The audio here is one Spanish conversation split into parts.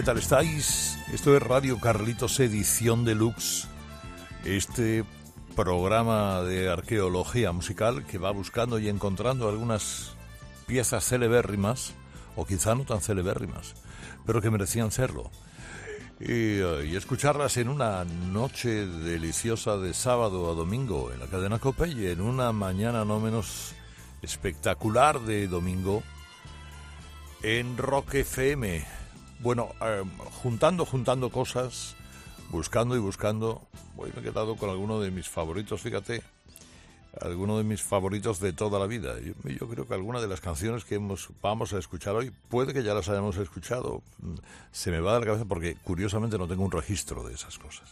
¿Qué tal estáis? Esto es Radio Carlitos Edición Deluxe. Este programa de arqueología musical que va buscando y encontrando algunas piezas celebérrimas, o quizá no tan celebérrimas, pero que merecían serlo. Y, eh, y escucharlas en una noche deliciosa de sábado a domingo en la cadena Cope y en una mañana no menos espectacular de domingo en Rock FM. Bueno, eh, juntando, juntando cosas, buscando y buscando, hoy me he quedado con alguno de mis favoritos, fíjate, alguno de mis favoritos de toda la vida. Yo, creo que alguna de las canciones que vamos a escuchar hoy, puede que ya las hayamos escuchado, mm, se me va de la cabeza porque curiosamente no tengo un registro de esas cosas.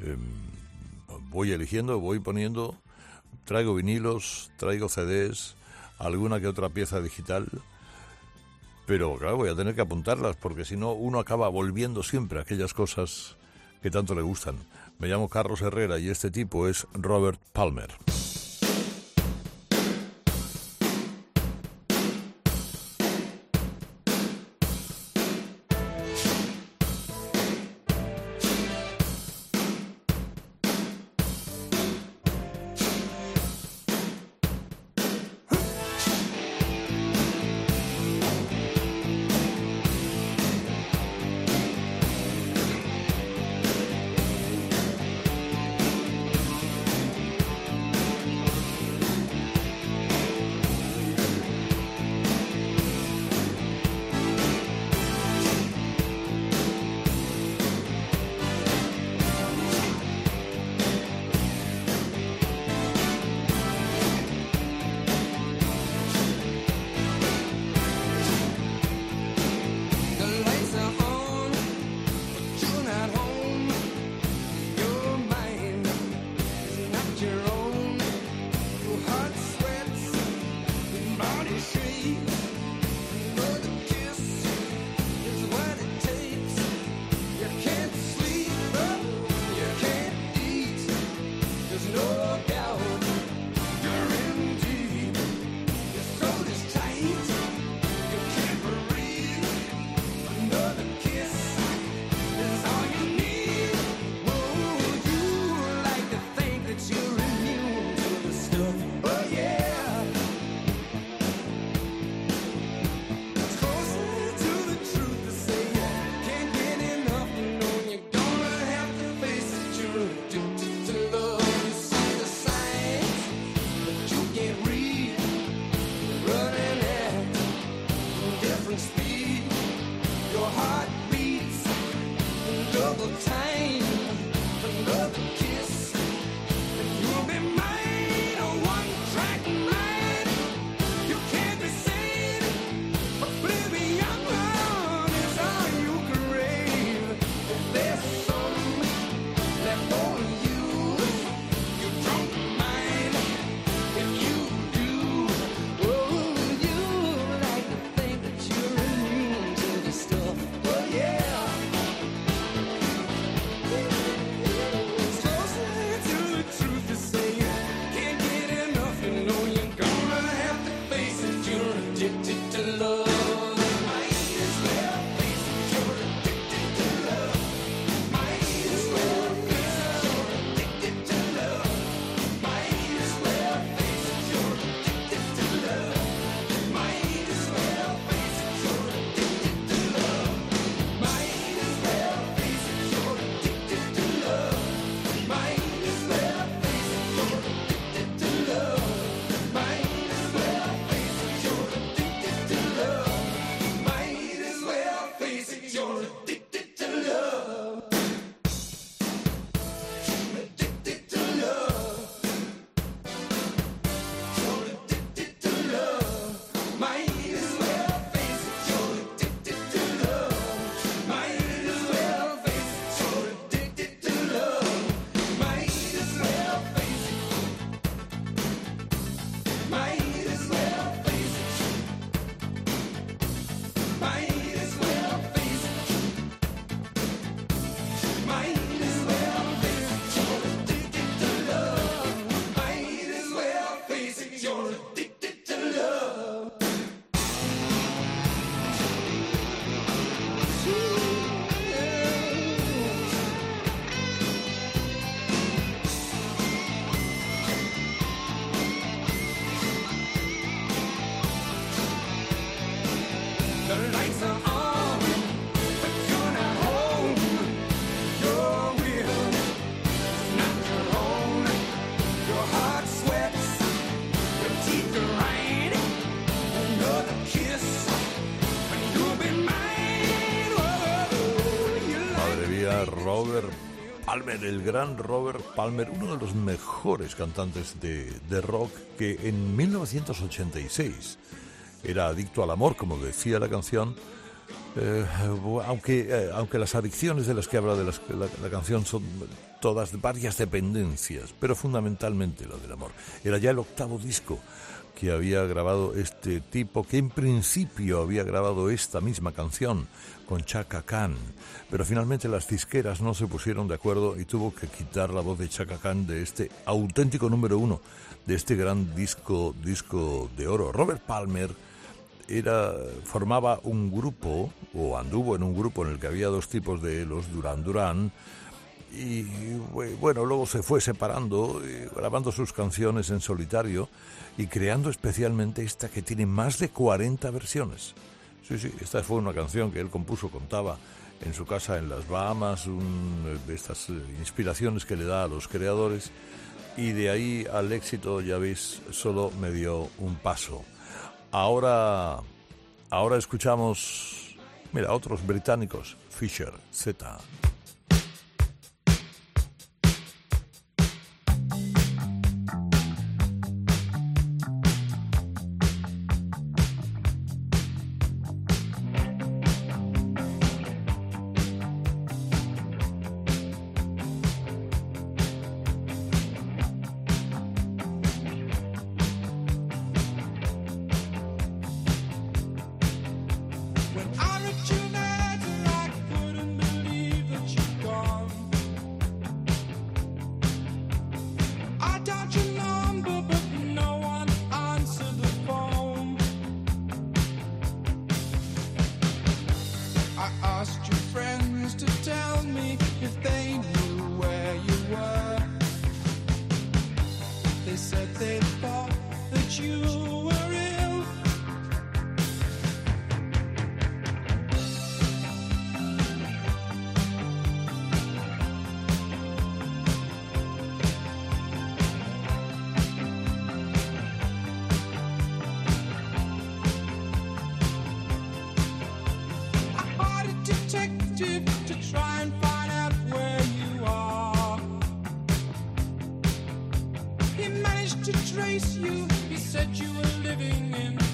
Em, voy eligiendo, voy poniendo, traigo vinilos, traigo CDs, alguna que otra pieza digital, pero claro, voy a tener que apuntarlas porque si no uno acaba volviendo siempre a aquellas cosas que tanto le gustan. Me llamo Carlos Herrera y este tipo es Robert Palmer. El gran Robert Palmer, uno de los mejores cantantes de, rock que en 1986 era adicto al amor, como decía la canción, eh, aunque, eh, aunque las adicciones de las que habla de la, canción son todas varias dependencias, pero fundamentalmente la del amor. Era ya el octavo disco que había grabado este tipo, que en principio había grabado esta misma canción con Chaka Khan, pero finalmente las disqueras no se pusieron de acuerdo y tuvo que quitar la voz de Chaka Khan de este auténtico número uno, de este gran disco, disco de oro. Robert Palmer era, formaba un grupo, o anduvo en un grupo en el que había dos tipos de los Duran Duran, y bueno, luego se fue separando, eh, grabando sus canciones en solitario y creando especialmente esta que tiene más de 40 versiones. Sí, sí, esta fue una canción que él compuso, contaba en su casa en las Bahamas, de estas eh, inspiraciones que le da a los creadores, y de ahí al éxito, ya veis, solo me dio un paso. Ahora, ahora escuchamos, mira, otros británicos, Fisher, Z. to trace you. He said you were living in.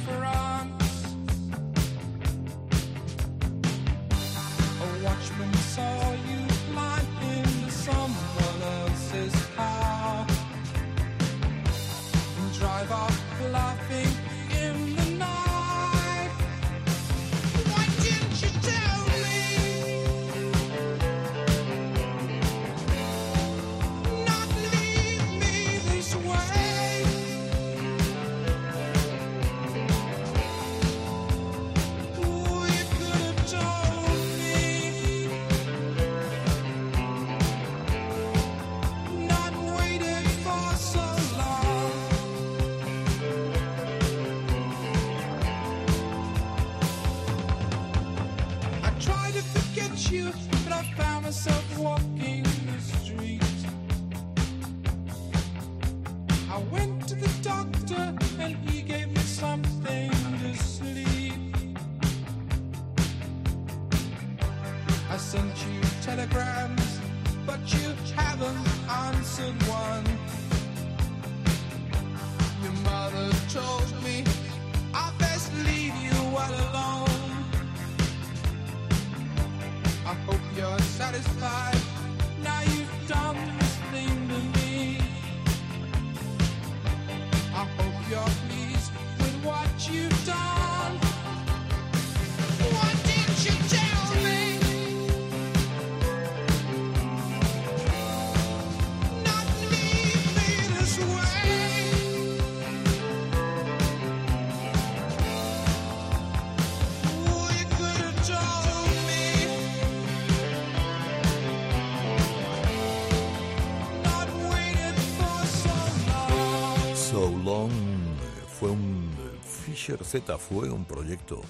Z fue un proyecto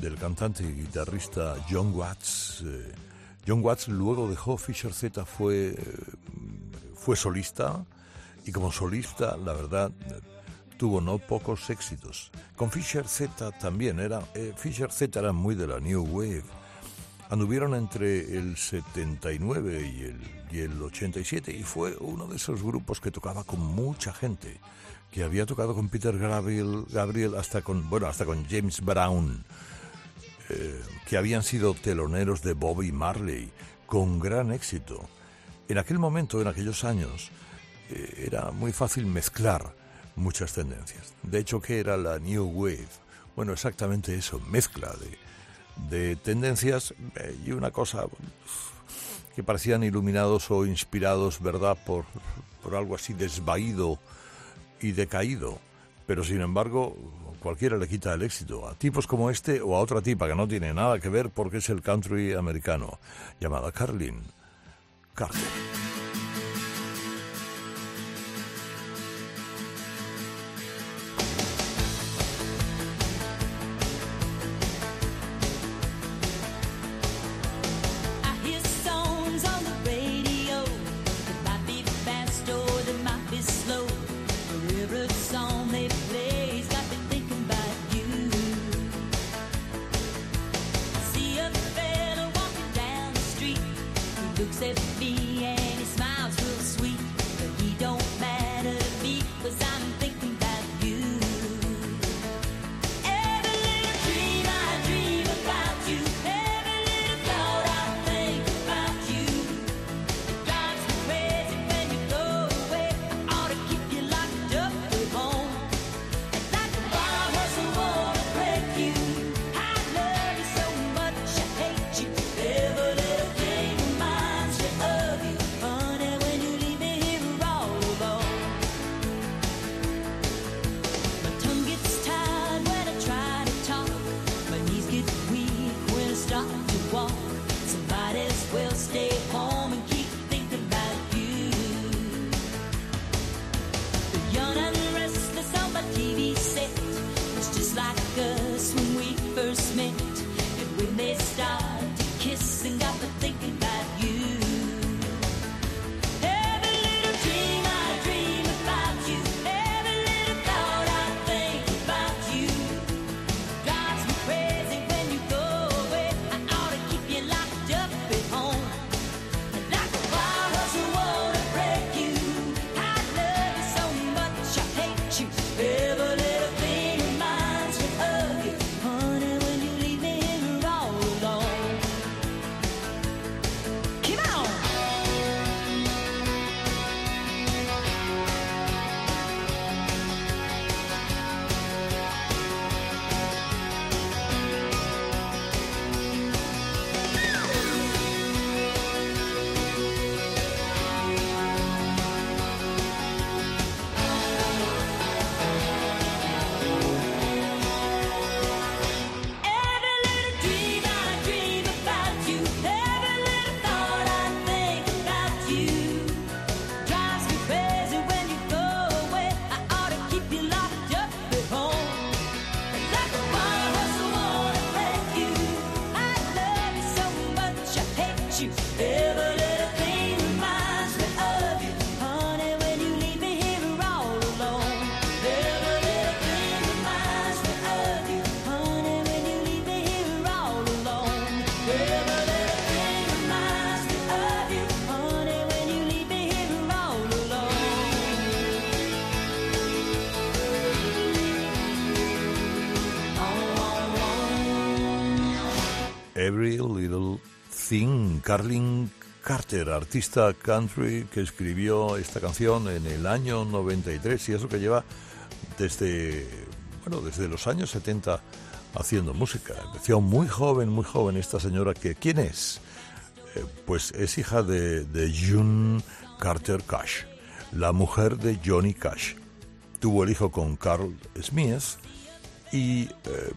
del cantante y guitarrista John Watts. Eh, John Watts luego dejó Fisher Z, fue, eh, fue solista y como solista, la verdad, tuvo no pocos éxitos. Con Fisher Z también era, eh, Fisher Z era muy de la New Wave. Anduvieron entre el 79 y el, y el 87 y fue uno de esos grupos que tocaba con mucha gente que había tocado con Peter Gabriel, hasta con bueno hasta con James Brown eh, que habían sido teloneros de Bobby Marley con gran éxito. En aquel momento en aquellos años eh, era muy fácil mezclar muchas tendencias. De hecho que era la New Wave bueno exactamente eso mezcla de, de tendencias eh, y una cosa que parecían iluminados o inspirados verdad por por algo así desvaído y decaído, pero sin embargo cualquiera le quita el éxito a tipos como este o a otra tipa que no tiene nada que ver porque es el country americano, llamada Carlin Carter. Thing, Carlin Carter, artista country que escribió esta canción en el año 93 y eso que lleva desde, bueno, desde los años 70 haciendo música. Muy joven, muy joven esta señora que, ¿quién es? Eh, pues es hija de, de June Carter Cash, la mujer de Johnny Cash. Tuvo el hijo con Carl Smith y eh,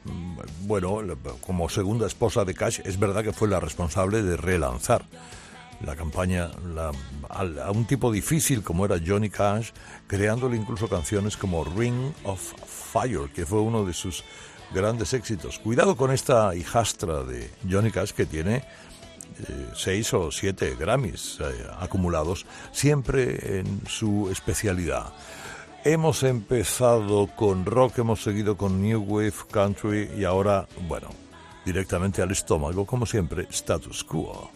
bueno, como segunda esposa de Cash, es verdad que fue la responsable de relanzar la campaña a, un tipo difícil como era Johnny Cash, creándole incluso canciones como Ring of Fire, que fue uno de sus grandes éxitos. Cuidado con esta hijastra de Johnny Cash que tiene eh, seis o siete Grammys eh, acumulados, siempre en su especialidad. Hemos empezado con rock, hemos seguido con New Wave Country y ahora, bueno, directamente al estómago, como siempre, status quo.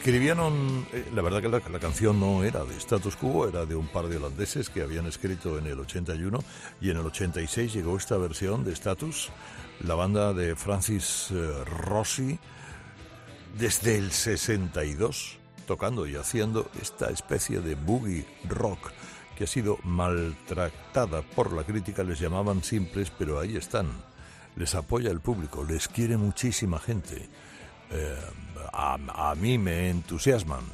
Escribieron, eh, la verdad que la, canción no era de Status Quo, era de un par de holandeses que habían escrito en el 81 y en el 86 llegó esta versión de Status, la banda de Francis eh, Rossi, desde el 62, tocando y haciendo esta especie de boogie rock que ha sido maltratada por la crítica, les llamaban simples, pero ahí están, les apoya el público, les quiere muchísima gente. Eh, a, mí me entusiasman.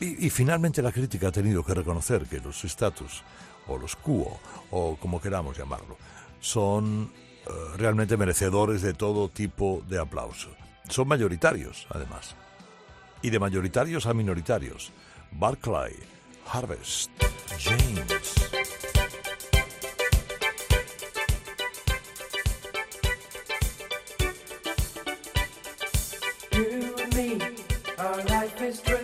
Y, finalmente la crítica ha tenido que reconocer que los estatus, o los cuo, o como queramos llamarlo, son eh, realmente merecedores de todo tipo de aplauso. Son mayoritarios, además. Y de mayoritarios a minoritarios. Barclay, Harvest, James.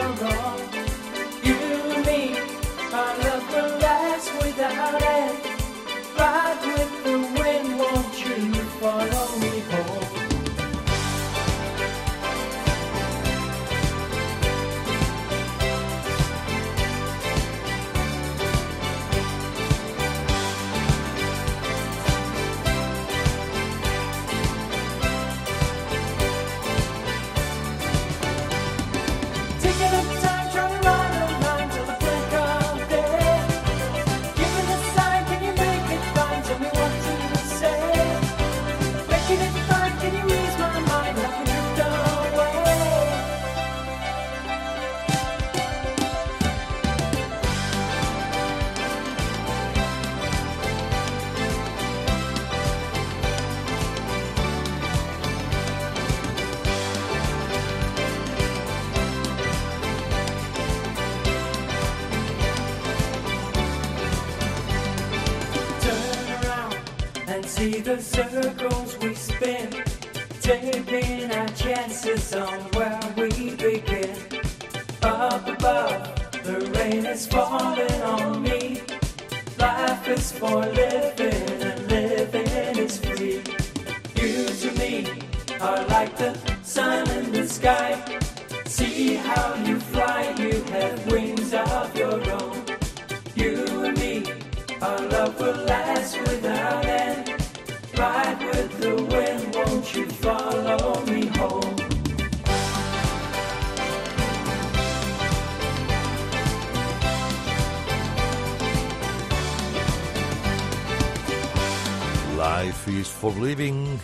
Loró see the circles we spin. Taking our chances on where we begin. Up above, the rain is falling on me. Life is for living, and living is free. You to me are like the sun in the sky. See how you fly, you have wings of your own. Life is for living.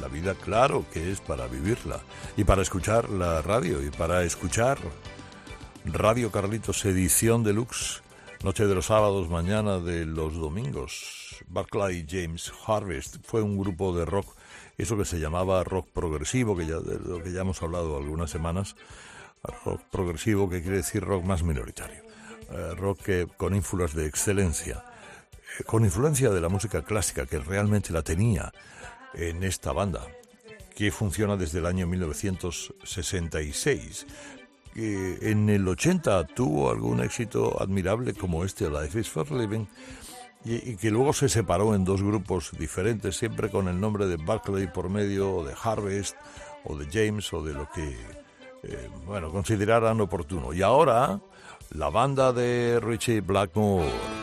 La vida, claro, que es para vivirla. Y para escuchar la radio. Y para escuchar Radio Carlitos, edición deluxe. Noche de los sábados, mañana de los domingos. Barclay James Harvest fue un grupo de rock, eso que se llamaba rock progresivo, que ya, de lo que ya hemos hablado algunas semanas. Rock progresivo, que quiere decir rock más minoritario. Eh, rock que- con ínfulas de excelencia eh, con influencia de la música clásica que realmente la tenía en esta banda, que funciona desde el año 1966. Que en el 80 tuvo algún éxito admirable como este Life is for Living y, y que luego se separó en dos grupos diferentes, siempre con el nombre de Barclay por medio, o de Harvest, o de James, o de lo que, eh, bueno, consideraran oportuno. Y ahora, la banda de Richie Blackmore.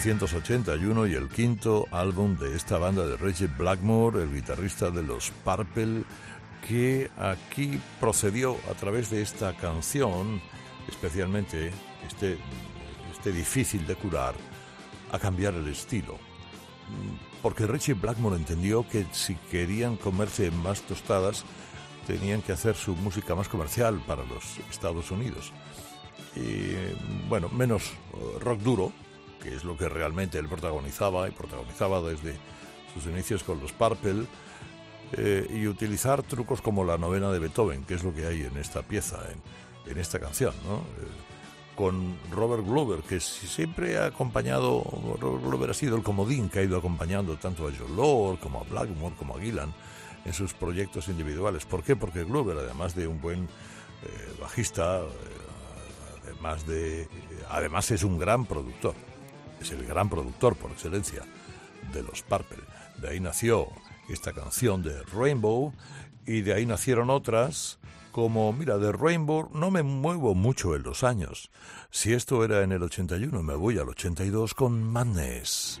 1981 y el quinto álbum de esta banda de Reggie Blackmore, el guitarrista de los Purple, que aquí procedió a través de esta canción, especialmente este, este difícil de curar, a cambiar el estilo. Porque Richie Blackmore entendió que si querían comerse más tostadas, tenían que hacer su música más comercial para los Estados Unidos. Y bueno, menos eh, rock duro, que es lo que realmente él protagonizaba y protagonizaba desde sus inicios con los Purple, eh, y utilizar trucos como la novena de Beethoven, que es lo que hay en esta pieza, en, esta canción, ¿no? Eh, con Robert Glover, que siempre ha acompañado, Robert Glover ha sido el comodín que ha ido acompañando tanto a John Lord como a Blackmore como a Gillan en sus proyectos individuales. ¿Por qué? Porque Glover, además de un buen eh, bajista, además de, además es un gran productor, es el gran productor por excelencia de los Purple. De ahí nació esta canción de Rainbow y de ahí nacieron otras como, mira, de Rainbow no me muevo mucho en los años. Si esto era en el 81, me voy al 82 con Madness.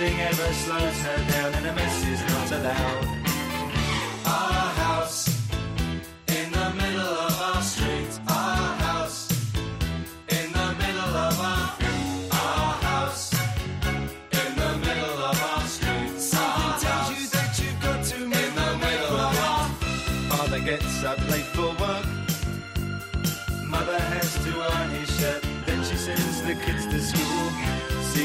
Nothing ever slows her down, and a mess is not allowed.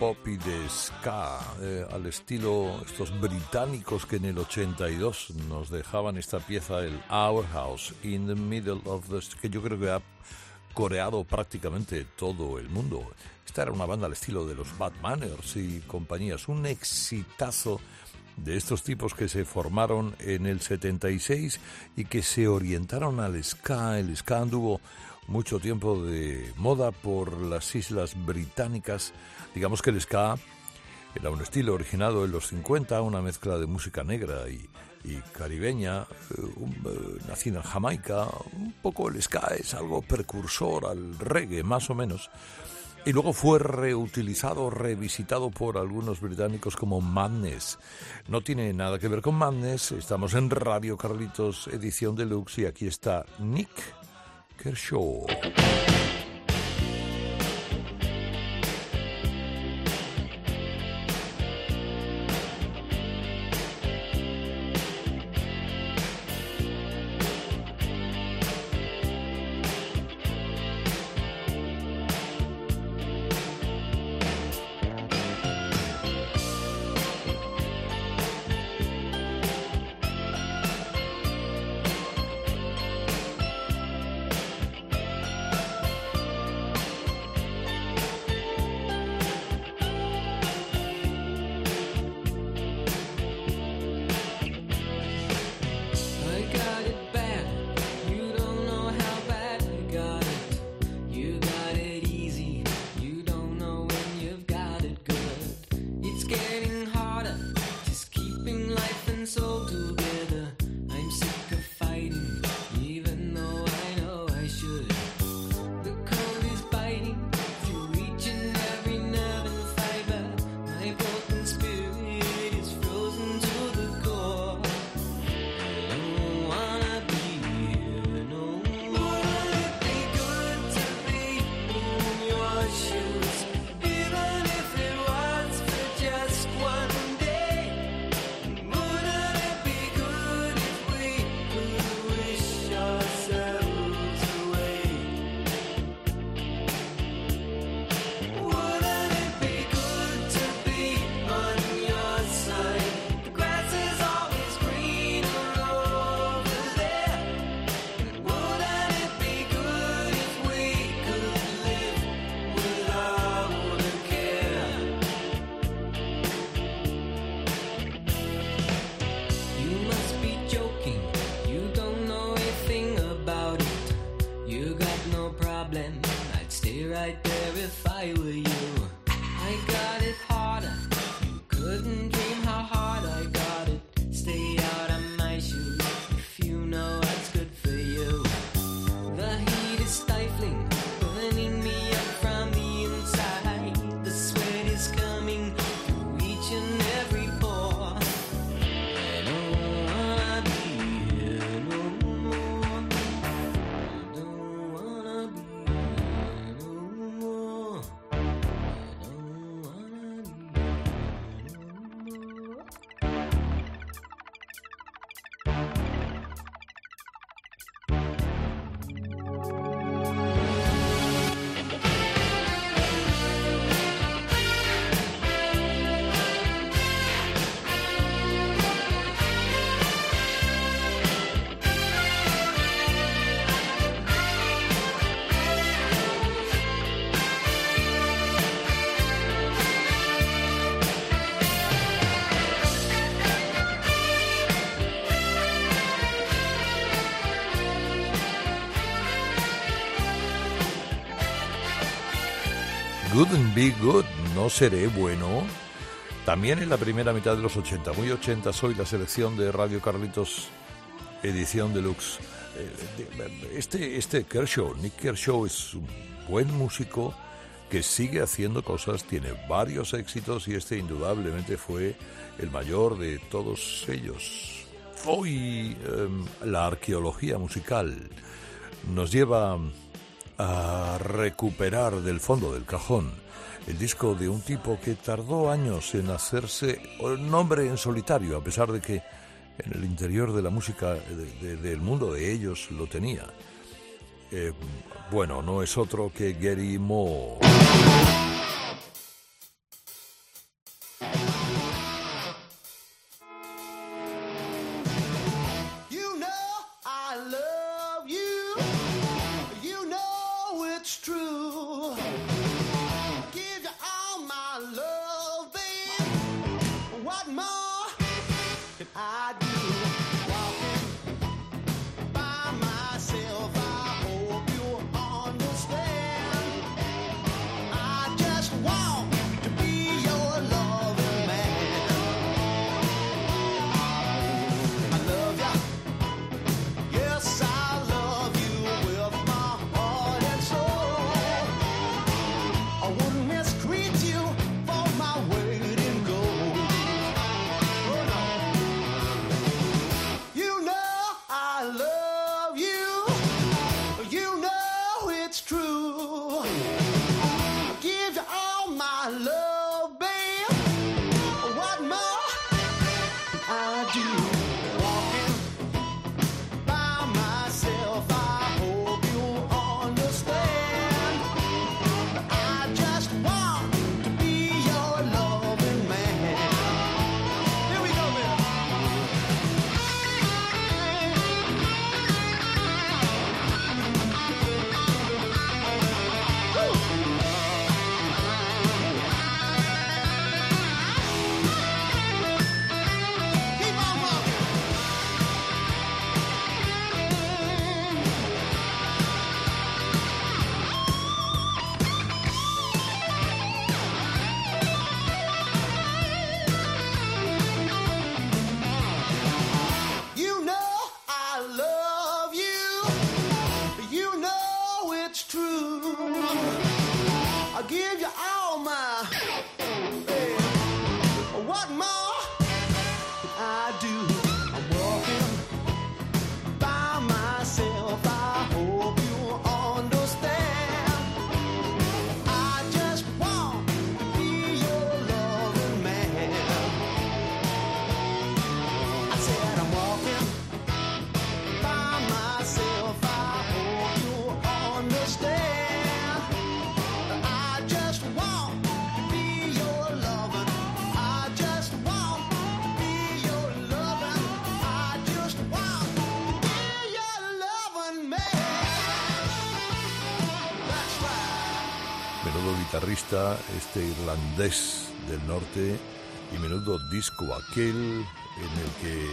Pop y de ska, eh, al estilo estos británicos que en el 82 nos dejaban esta pieza, el Our House, in the Middle of the... que yo creo que ha coreado prácticamente todo el mundo. Esta era una banda al estilo de los Bad Manners y compañías, un exitazo de estos tipos que se formaron en el 76 y que se orientaron al ska. El ska anduvo mucho tiempo de moda por las islas británicas. Digamos que el ska era un estilo originado en los 50, una mezcla de música negra y, y caribeña, eh, eh, nacida en Jamaica. Un poco el ska es algo precursor al reggae, más o menos. Y luego fue reutilizado, revisitado por algunos británicos como Madness. No tiene nada que ver con Madness, estamos en Radio Carlitos, edición deluxe, y aquí está Nick. Kershaw. Couldn't Be Good, no seré bueno. También en la primera mitad de los 80, muy 80, soy la selección de Radio Carlitos, edición deluxe. Eh, este, este Kershaw, Nick Kershaw es un buen músico que sigue haciendo cosas, tiene varios éxitos y este indudablemente fue el mayor de todos ellos. Hoy em, la arqueología musical nos lleva a recuperar del fondo del cajón el disco de un tipo que tardó años en hacerse nombre en solitario, a pesar de que en el interior de la música del mundo de ellos lo tenía. Eh, bueno, no es otro que Gary Moore. Este irlandés del norte, y menudo disco aquel en el que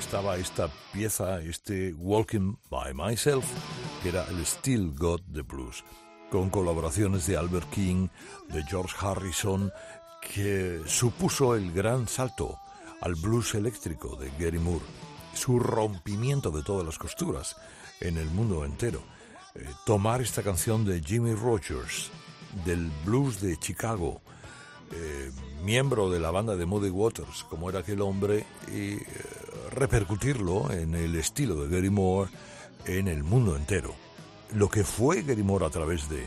estaba esta pieza, este Walking by Myself, que era el Still Got the Blues, con colaboraciones de Albert King, de George Harrison, que supuso el gran salto al blues eléctrico de Gary Moore, su rompimiento de todas las costuras en el mundo entero. Eh, tomar esta canción de Jimmy Rogers, del blues de Chicago, eh, miembro de la banda de Muddy Waters, como era aquel hombre, y eh, repercutirlo en el estilo de Gary Moore en el mundo entero. Lo que fue Gary Moore a través de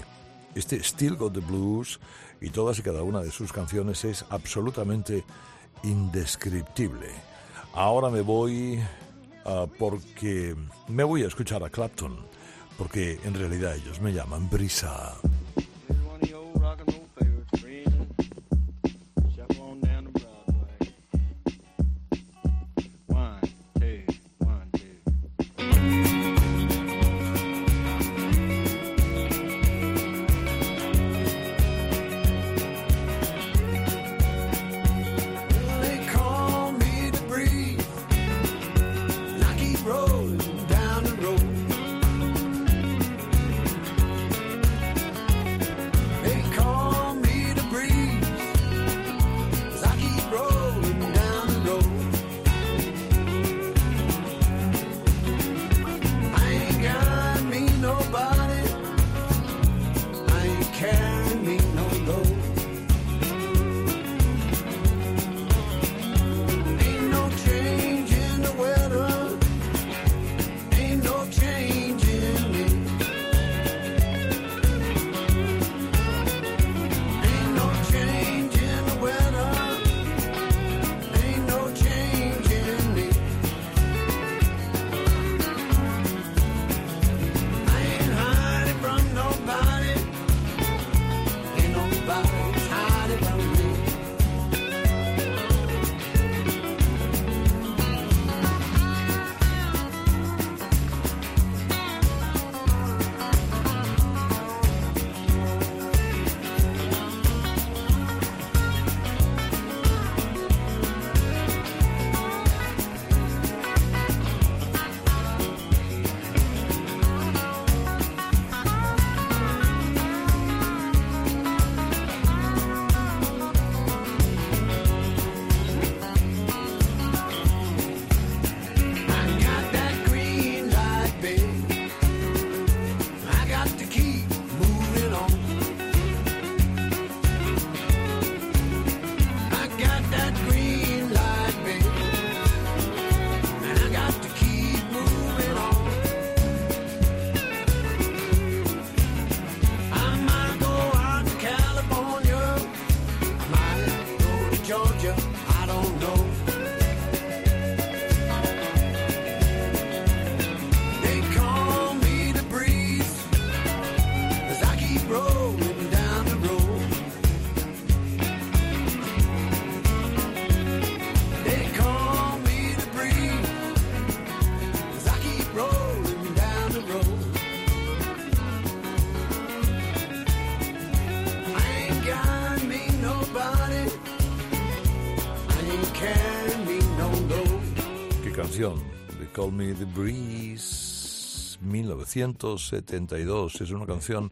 este Still Got the Blues y todas y cada una de sus canciones es absolutamente indescriptible. Ahora me voy ah, porque me voy a escuchar a Clapton, porque en realidad ellos me llaman Brisa. Me the Breeze, 1972. Es una canción,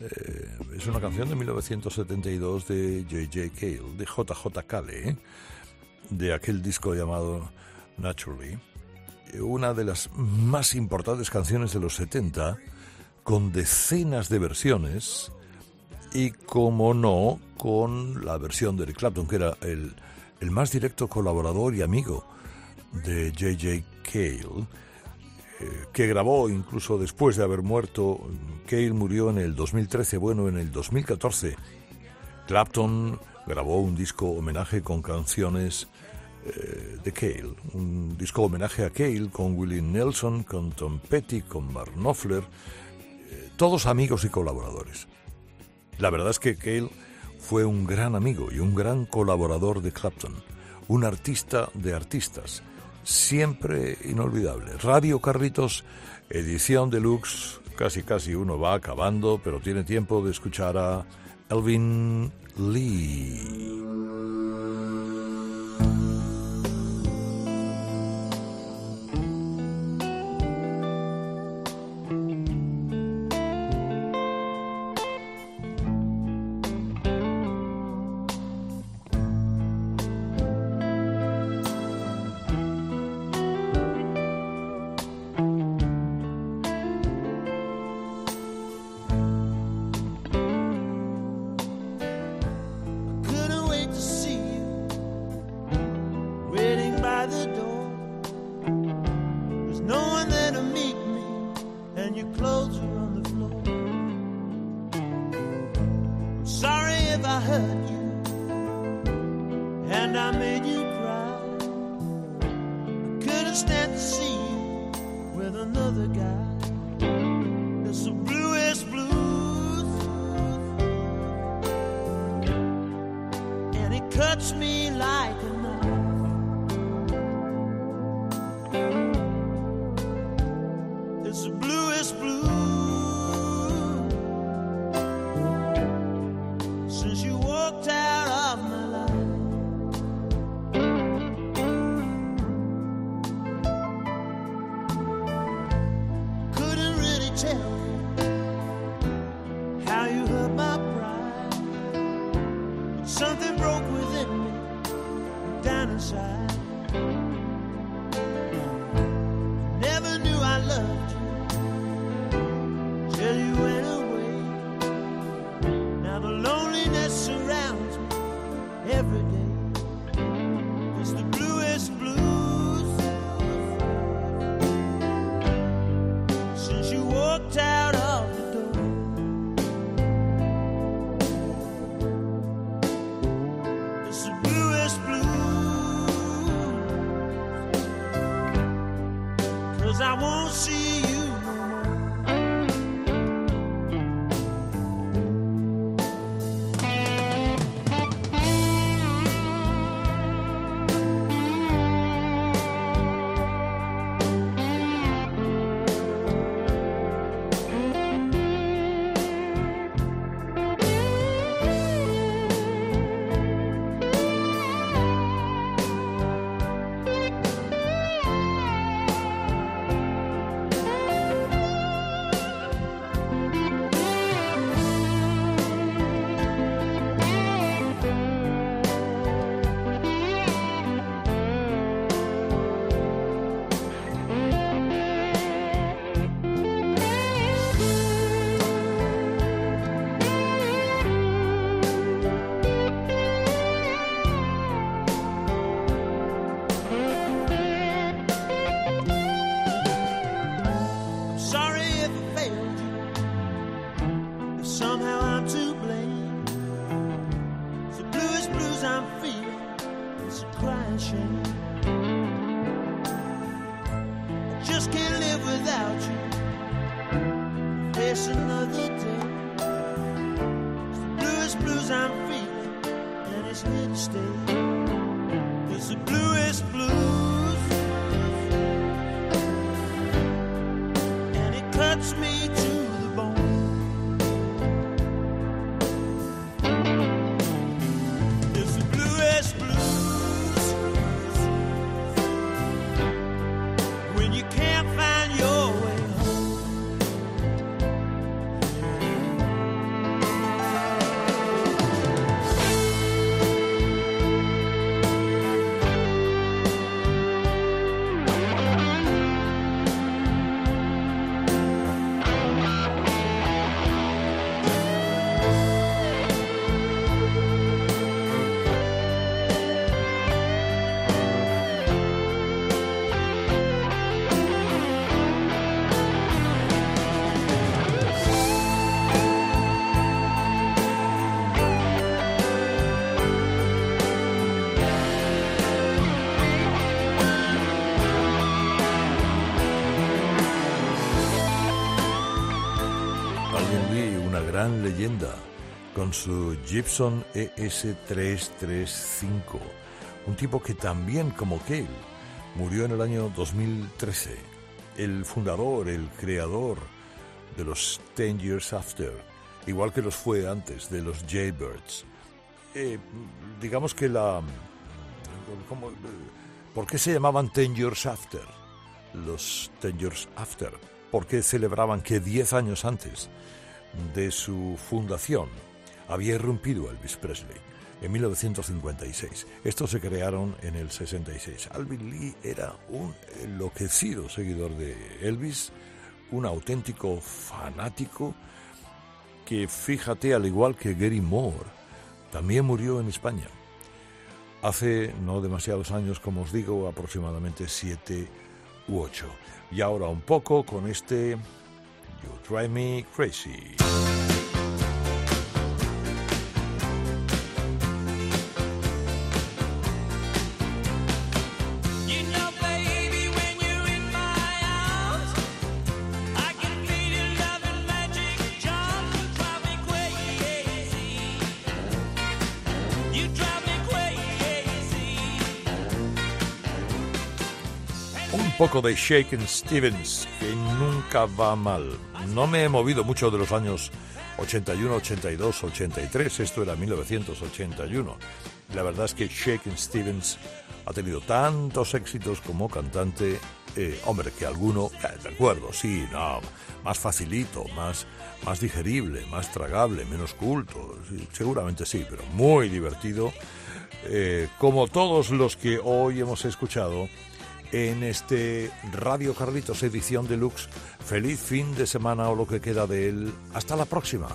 eh, es una canción de 1972 de J.J. Cale, de J.J. Cale, ¿eh? de aquel disco llamado Naturally. Una de las más importantes canciones de los 70, con decenas de versiones y, como no, con la versión de Eric Clapton, que era el, el más directo colaborador y amigo de J.J. Cale, eh, que grabó incluso después de haber muerto. Cale murió en el 2013, bueno, en el 2014. Clapton grabó un disco homenaje con canciones eh, de Cale, un disco homenaje a Cale con Willie Nelson, con Tom Petty, con Mark Knopfler, eh, todos amigos y colaboradores. La verdad es que Cale fue un gran amigo y un gran colaborador de Clapton, un artista de artistas, siempre inolvidable. Radio Carlitos, edición deluxe, casi casi uno va acabando, pero tiene tiempo de escuchar a Elvin Lee. I made you cry. I couldn't stand to see you with another guy. It's the bluest blues and it cuts me leyenda con su Gibson E ES335, un tipo que también como Cale murió en el año 2013, el fundador, el creador de los Ten Years After, igual que los fue antes de los Jaybirds. Eh, digamos que la... ¿cómo? ¿Por qué se llamaban Ten Years After? Los Ten Years After. Porque celebraban que 10 años antes de su fundación había irrumpido Elvis Presley en 1956. Estos se crearon en el 66. Alvin Lee era un enloquecido seguidor de Elvis, un auténtico fanático que, fíjate, al igual que Gary Moore, también murió en España. Hace no demasiados años, como os digo, aproximadamente siete u ocho. Y ahora un poco con este You Drive Me Crazy. Poco de Shaken Stevens, que nunca va mal. No me he movido mucho de los años 81, 82, 83, esto era 1981. La verdad es que Shaken Stevens ha tenido tantos éxitos como cantante, eh, hombre, que alguno, eh, de acuerdo, sí, no, más facilito, más, más digerible, más tragable, menos culto, seguramente sí, pero muy divertido, eh, como todos los que hoy hemos escuchado en este Radio Carlitos edición deluxe. Feliz fin de semana o lo que queda de él. Hasta la próxima.